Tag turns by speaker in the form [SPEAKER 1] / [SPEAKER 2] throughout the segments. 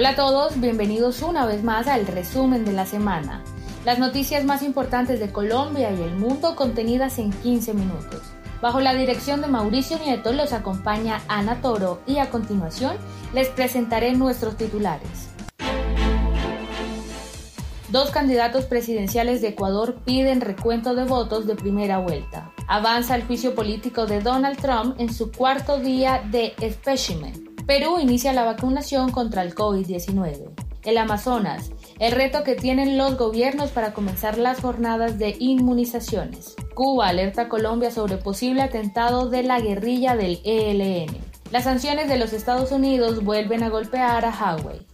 [SPEAKER 1] Hola a todos, bienvenidos una vez más al resumen de la semana. Las noticias más importantes de Colombia y el mundo contenidas en 15 minutos. Bajo la dirección de Mauricio Nieto los acompaña Ana Toro y a continuación les presentaré nuestros titulares. Dos candidatos presidenciales de Ecuador piden recuento de votos de primera vuelta. Avanza el juicio político de Donald Trump en su cuarto día de espécimen. Perú inicia la vacunación contra el COVID-19. El Amazonas, el reto que tienen los gobiernos para comenzar las jornadas de inmunizaciones. Cuba alerta a Colombia sobre posible atentado de la guerrilla del ELN. Las sanciones de los Estados Unidos vuelven a golpear a Huawei.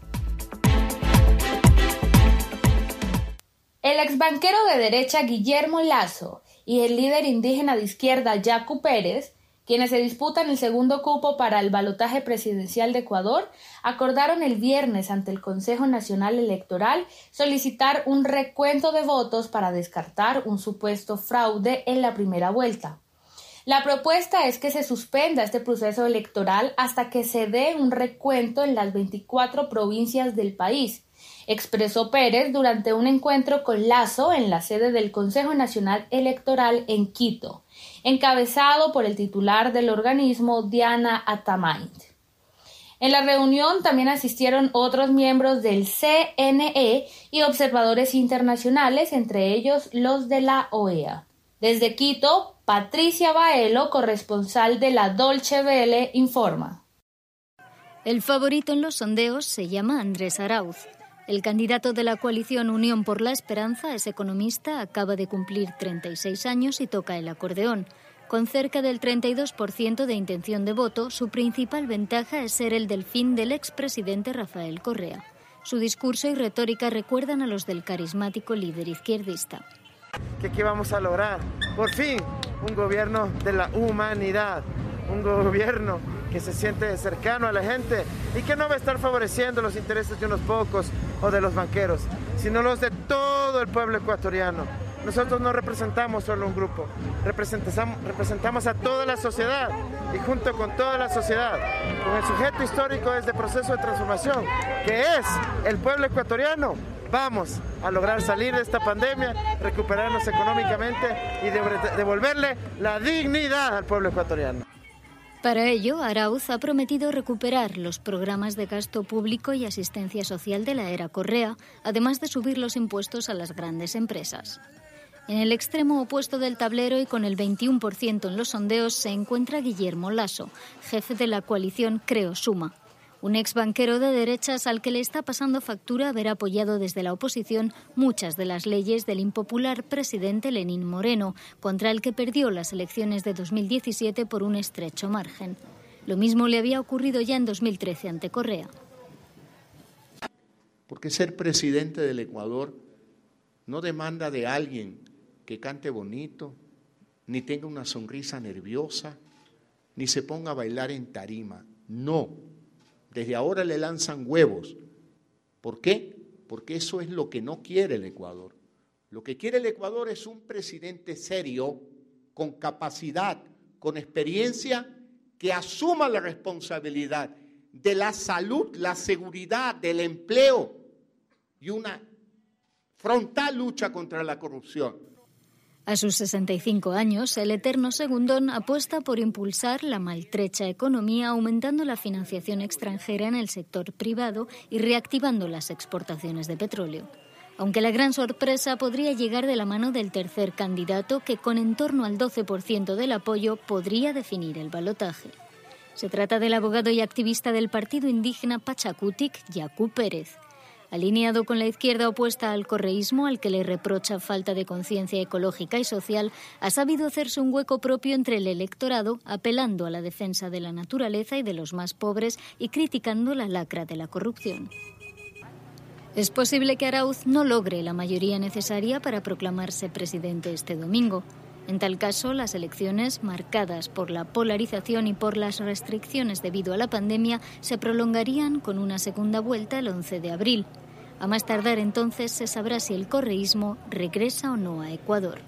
[SPEAKER 1] El ex banquero de derecha Guillermo Lazo y el líder indígena de izquierda Yacu Pérez quienes se disputan el segundo cupo para el balotaje presidencial de Ecuador, acordaron el viernes ante el Consejo Nacional Electoral solicitar un recuento de votos para descartar un supuesto fraude en la primera vuelta. La propuesta es que se suspenda este proceso electoral hasta que se dé un recuento en las 24 provincias del país, expresó Pérez durante un encuentro con Lazo en la sede del Consejo Nacional Electoral en Quito, encabezado por el titular del organismo, Diana Atamaint. En la reunión también asistieron otros miembros del CNE y observadores internacionales, entre ellos los de la OEA. Desde Quito, Patricia Baelo, corresponsal de la Dolce Vele, informa.
[SPEAKER 2] El favorito en los sondeos se llama Andrés Arauz. El candidato de la coalición Unión por la Esperanza es economista, acaba de cumplir 36 años y toca el acordeón. Con cerca del 32% de intención de voto, su principal ventaja es ser el delfín del expresidente Rafael Correa. Su discurso y retórica recuerdan a los del carismático líder izquierdista.
[SPEAKER 3] ¿Qué, vamos a lograr? Por fin, un gobierno de la humanidad, un gobierno que se siente cercano a la gente y que no va a estar favoreciendo los intereses de unos pocos o de los banqueros, sino los de todo el pueblo ecuatoriano. Nosotros no representamos solo un grupo, representamos, a toda la sociedad y junto con toda la sociedad, con el sujeto histórico de este proceso de transformación, que es el pueblo ecuatoriano, vamos a lograr salir de esta pandemia, recuperarnos económicamente y devolverle la dignidad al pueblo ecuatoriano.
[SPEAKER 2] Para ello, Arauz ha prometido recuperar los programas de gasto público y asistencia social de la era Correa, además de subir los impuestos a las grandes empresas. En el extremo opuesto del tablero y con el 21% en los sondeos se encuentra Guillermo Lasso, jefe de la coalición Creo Suma, un ex banquero de derechas al que le está pasando factura haber apoyado desde la oposición muchas de las leyes del impopular presidente Lenín Moreno, contra el que perdió las elecciones de 2017 por un estrecho margen. Lo mismo le había ocurrido ya en 2013 ante Correa.
[SPEAKER 4] Porque ser presidente del Ecuador no demanda de alguien que cante bonito, ni tenga una sonrisa nerviosa, ni se ponga a bailar en tarima. No, desde ahora le lanzan huevos. ¿Por qué? Porque eso es lo que no quiere el Ecuador. Lo que quiere el Ecuador es un presidente serio, con capacidad, con experiencia, que asuma la responsabilidad de la salud, la seguridad, del empleo y una frontal lucha contra la corrupción.
[SPEAKER 2] A sus 65 años, el eterno segundón apuesta por impulsar la maltrecha economía aumentando la financiación extranjera en el sector privado y reactivando las exportaciones de petróleo. Aunque la gran sorpresa podría llegar de la mano del tercer candidato que con en torno al 12% del apoyo podría definir el balotaje. Se trata del abogado y activista del partido indígena Pachacutic, Yacu Pérez alineado con la izquierda opuesta al correísmo, al que le reprocha falta de conciencia ecológica y social, ha sabido hacerse un hueco propio entre el electorado, apelando a la defensa de la naturaleza y de los más pobres y criticando la lacra de la corrupción. Es posible que Arauz no logre la mayoría necesaria para proclamarse presidente este domingo. En tal caso, las elecciones, marcadas por la polarización y por las restricciones debido a la pandemia, se prolongarían con una segunda vuelta el 11 de abril. A más tardar entonces se sabrá si el correísmo regresa o no a Ecuador.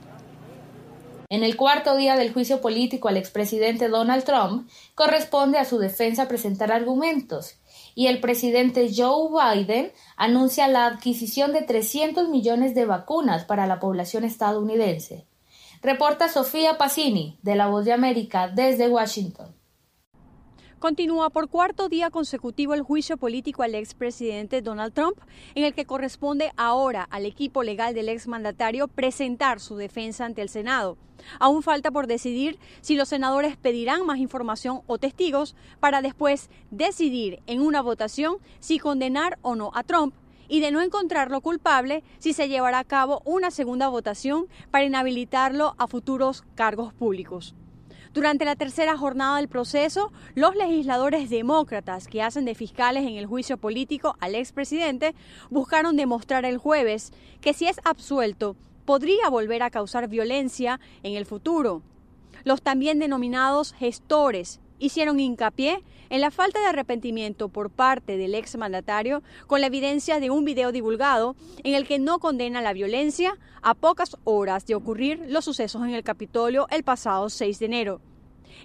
[SPEAKER 1] En el cuarto día del juicio político al expresidente Donald Trump, corresponde a su defensa presentar argumentos, y el presidente Joe Biden anuncia la adquisición de 300 millones de vacunas para la población estadounidense. Reporta Sofía Pacini, de La Voz de América, desde Washington.
[SPEAKER 5] Continúa por cuarto día consecutivo el juicio político al expresidente Donald Trump, en el que corresponde ahora al equipo legal del exmandatario presentar su defensa ante el Senado. Aún falta por decidir si los senadores pedirán más información o testigos para después decidir en una votación si condenar o no a Trump y de no encontrarlo culpable si se llevará a cabo una segunda votación para inhabilitarlo a futuros cargos públicos. Durante la tercera jornada del proceso, los legisladores demócratas que hacen de fiscales en el juicio político al expresidente buscaron demostrar el jueves que si es absuelto, podría volver a causar violencia en el futuro. Los también denominados gestores hicieron hincapié en la falta de arrepentimiento por parte del exmandatario con la evidencia de un video divulgado en el que no condena la violencia a pocas horas de ocurrir los sucesos en el Capitolio el pasado 6 de enero.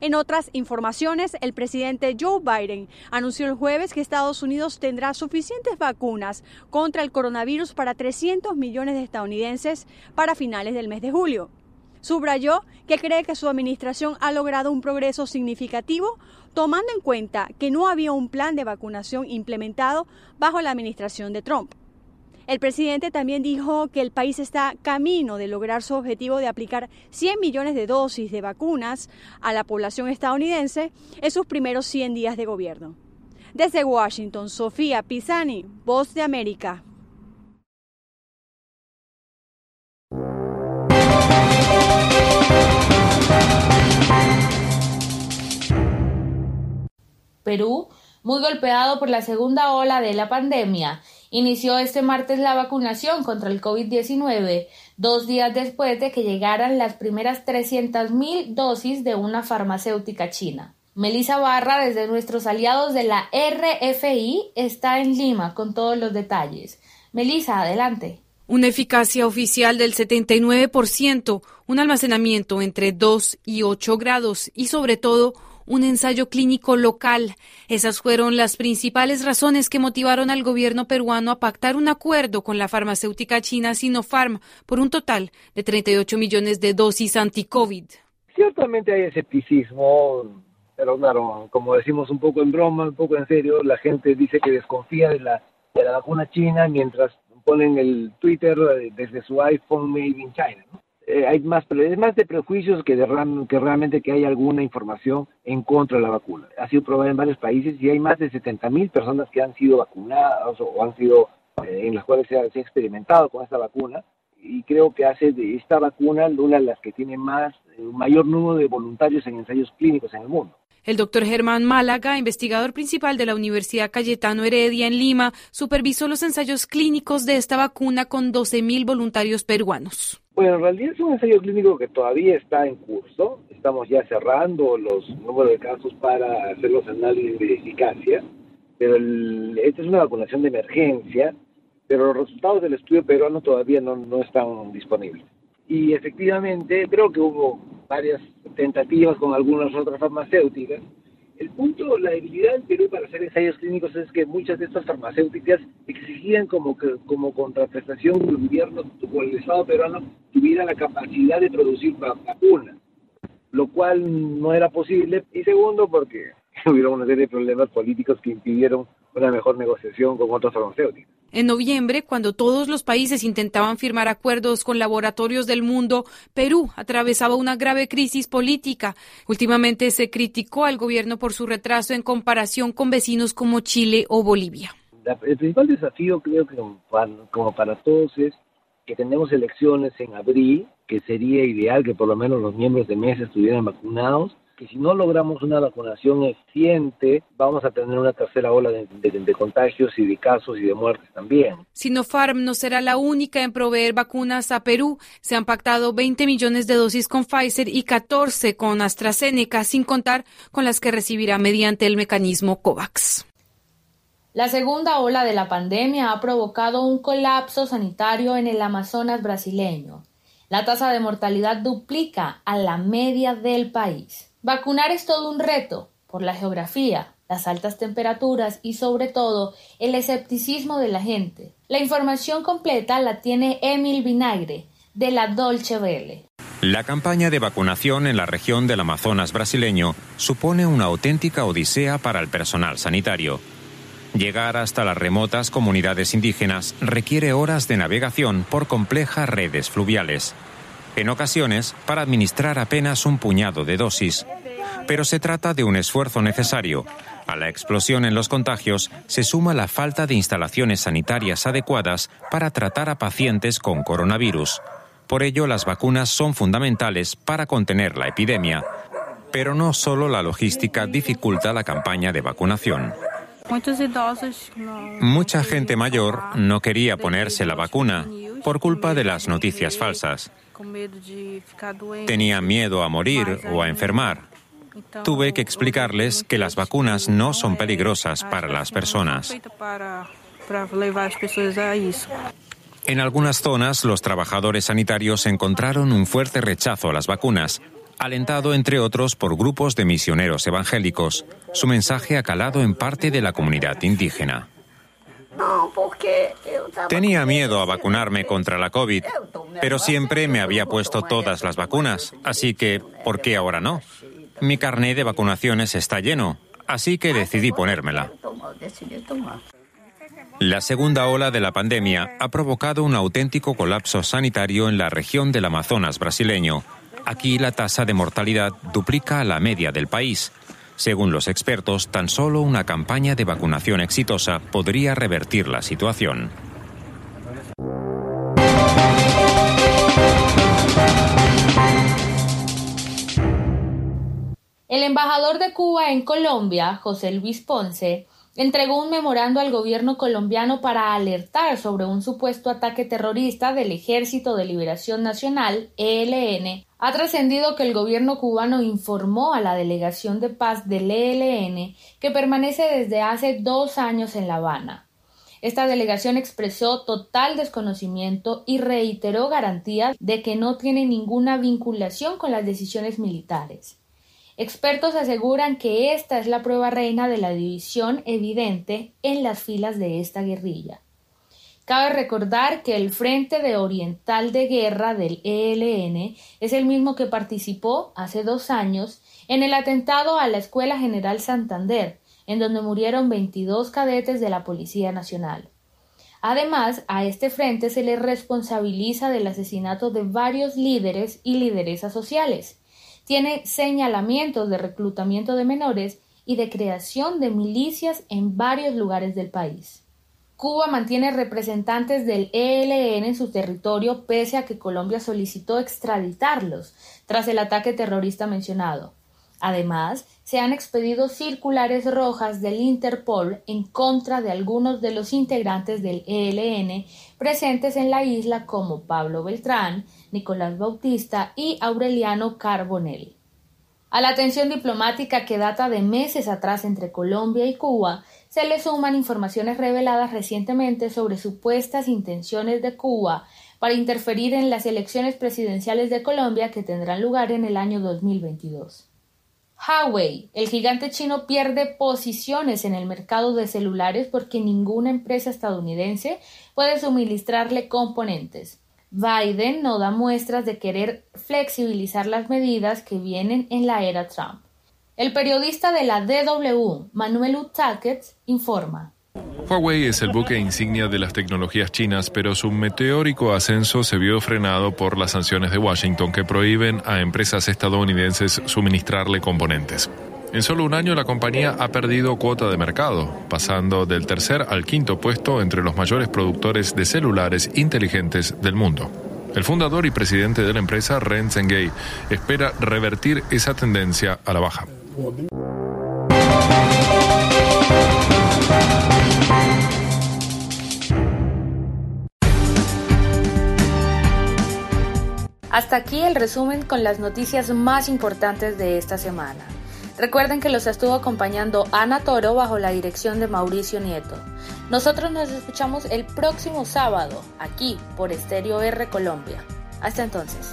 [SPEAKER 5] En otras informaciones, el presidente Joe Biden anunció el jueves que Estados Unidos tendrá suficientes vacunas contra el coronavirus para 300 millones de estadounidenses para finales del mes de julio. Subrayó que cree que su administración ha logrado un progreso significativo tomando en cuenta que no había un plan de vacunación implementado bajo la administración de Trump. El presidente también dijo que el país está camino de lograr su objetivo de aplicar 100 millones de dosis de vacunas a la población estadounidense en sus primeros 100 días de gobierno. Desde Washington, Sofía Pisani, Voz de América.
[SPEAKER 1] Perú, muy golpeado por la segunda ola de la pandemia, inició este martes la vacunación contra el COVID-19, dos días después de que llegaran las primeras 300.000 dosis de una farmacéutica china. Melissa Barra, desde nuestros aliados de la RFI, está en Lima con todos los detalles. Melissa, adelante.
[SPEAKER 6] Una eficacia oficial del 79%, un almacenamiento entre 2 y 8 grados y sobre todo un ensayo clínico local. Esas fueron las principales razones que motivaron al gobierno peruano a pactar un acuerdo con la farmacéutica china Sinopharm por un total de 38 millones de dosis anti-COVID.
[SPEAKER 7] Ciertamente hay escepticismo, pero claro, como decimos un poco en broma, un poco en serio, la gente dice que desconfía de la, de la vacuna china mientras ponen el Twitter desde su iPhone Made in China. ¿no? Eh, hay más, es más de prejuicios que, de, que realmente que hay alguna información en contra de la vacuna. Ha sido probada en varios países y hay más de 70 mil personas que han sido vacunadas o, han sido eh, en las cuales se ha, experimentado con esta vacuna y creo que hace de esta vacuna una de las que tiene más un mayor número de voluntarios en ensayos clínicos en el mundo.
[SPEAKER 6] El doctor Germán Málaga, investigador principal de la Universidad Cayetano Heredia en Lima, supervisó los ensayos clínicos de esta vacuna con 12.000 voluntarios peruanos.
[SPEAKER 7] Bueno, en realidad es un ensayo clínico que todavía está en curso. Estamos ya cerrando los números de casos para hacer los análisis de eficacia, pero esta es una vacunación de emergencia, pero los resultados del estudio peruano todavía no, no están disponibles. Y efectivamente creo que hubo varias tentativas con algunas otras farmacéuticas. El punto, la debilidad del Perú para hacer ensayos clínicos es que muchas de estas farmacéuticas exigían como, que, como contraprestación que el gobierno o el Estado peruano tuviera la capacidad de producir vacunas, lo cual no era posible. Y segundo, porque hubo una serie de problemas políticos que impidieron una mejor negociación con otras farmacéuticas.
[SPEAKER 6] En noviembre, cuando todos los países intentaban firmar acuerdos con laboratorios del mundo, Perú atravesaba una grave crisis política. Últimamente se criticó al gobierno por su retraso en comparación con vecinos como Chile o Bolivia.
[SPEAKER 7] el principal desafío creo que como para todos es que tenemos elecciones en abril, que sería ideal que por lo menos los miembros de mesa estuvieran vacunados que si no logramos una vacunación eficiente, vamos a tener una tercera ola de, contagios y de casos y de muertes también.
[SPEAKER 6] Sinopharm no será la única en proveer vacunas a Perú. Se han pactado 20 millones de dosis con Pfizer y 14 con AstraZeneca, sin contar con las que recibirá mediante el mecanismo COVAX.
[SPEAKER 1] La segunda ola de la pandemia ha provocado un colapso sanitario en el Amazonas brasileño. La tasa de mortalidad duplica a la media del país. Vacunar es todo un reto por la geografía, las altas temperaturas y sobre todo el escepticismo de la gente. La información completa la tiene Emil Vinagre de la Dolce Vele.
[SPEAKER 8] La campaña de vacunación en la región del Amazonas brasileño supone una auténtica odisea para el personal sanitario. Llegar hasta las remotas comunidades indígenas requiere horas de navegación por complejas redes fluviales. En ocasiones, para administrar apenas un puñado de dosis. Pero se trata de un esfuerzo necesario. A la explosión en los contagios se suma la falta de instalaciones sanitarias adecuadas para tratar a pacientes con coronavirus. Por ello, las vacunas son fundamentales para contener la epidemia. Pero no solo la logística dificulta la campaña de vacunación. Mucha gente mayor no quería ponerse la vacuna por culpa de las noticias falsas. Tenía miedo a morir o a enfermar. Tuve que explicarles que las vacunas no son peligrosas para las personas. En algunas zonas, los trabajadores sanitarios encontraron un fuerte rechazo a las vacunas, alentado entre otros por grupos de misioneros evangélicos. Su mensaje ha calado en parte de la comunidad indígena. Tenía miedo a vacunarme contra la COVID, pero siempre me había puesto todas las vacunas, así que, ¿por qué ahora no? Mi carné de vacunaciones está lleno, así que decidí ponérmela. La segunda ola de la pandemia ha provocado un auténtico colapso sanitario en la región del Amazonas brasileño. Aquí la tasa de mortalidad duplica a la media del país. Según los expertos, tan solo una campaña de vacunación exitosa podría revertir la situación.
[SPEAKER 1] El embajador de Cuba en Colombia, José Luis Ponce, entregó un memorando al gobierno colombiano para alertar sobre un supuesto ataque terrorista del Ejército de Liberación Nacional, ELN. Ha trascendido que el gobierno cubano informó a la delegación de paz del ELN que permanece desde hace dos años en La Habana. Esta delegación expresó total desconocimiento y reiteró garantías de que no tiene ninguna vinculación con las decisiones militares. Expertos aseguran que esta es la prueba reina de la división evidente en las filas de esta guerrilla. Cabe recordar que el Frente de Oriental de Guerra del ELN es el mismo que participó hace dos años en el atentado a la Escuela General Santander, en donde murieron 22 cadetes de la Policía Nacional. Además, a este frente se le responsabiliza del asesinato de varios líderes y lideresas sociales, tiene señalamientos de reclutamiento de menores y de creación de milicias en varios lugares del país. Cuba mantiene representantes del ELN en su territorio pese a que Colombia solicitó extraditarlos tras el ataque terrorista mencionado. Además, se han expedido circulares rojas del Interpol en contra de algunos de los integrantes del ELN presentes en la isla como Pablo Beltrán, Nicolás Bautista y Aureliano Carbonell. A la tensión diplomática que data de meses atrás entre Colombia y Cuba, se le suman informaciones reveladas recientemente sobre supuestas intenciones de Cuba para interferir en las elecciones presidenciales de Colombia que tendrán lugar en el año 2022. Huawei, el gigante chino pierde posiciones en el mercado de celulares porque ninguna empresa estadounidense puede suministrarle componentes. Biden no da muestras de querer flexibilizar las medidas que vienen en la era Trump. El periodista de la DW, Manuel Utaket, informa.
[SPEAKER 9] Huawei es el buque insignia de las tecnologías chinas, pero su meteórico ascenso se vio frenado por las sanciones de Washington que prohíben a empresas estadounidenses suministrarle componentes. En solo un año la compañía ha perdido cuota de mercado, pasando del tercer al quinto puesto entre los mayores productores de celulares inteligentes del mundo. El fundador y presidente de la empresa, Ren Zhenghe, espera revertir esa tendencia a la baja.
[SPEAKER 1] Hasta aquí el resumen con las noticias más importantes de esta semana. Recuerden que los estuvo acompañando Ana Toro bajo la dirección de Mauricio Nieto. Nosotros nos escuchamos el próximo sábado, aquí por Estéreo R Colombia. Hasta entonces.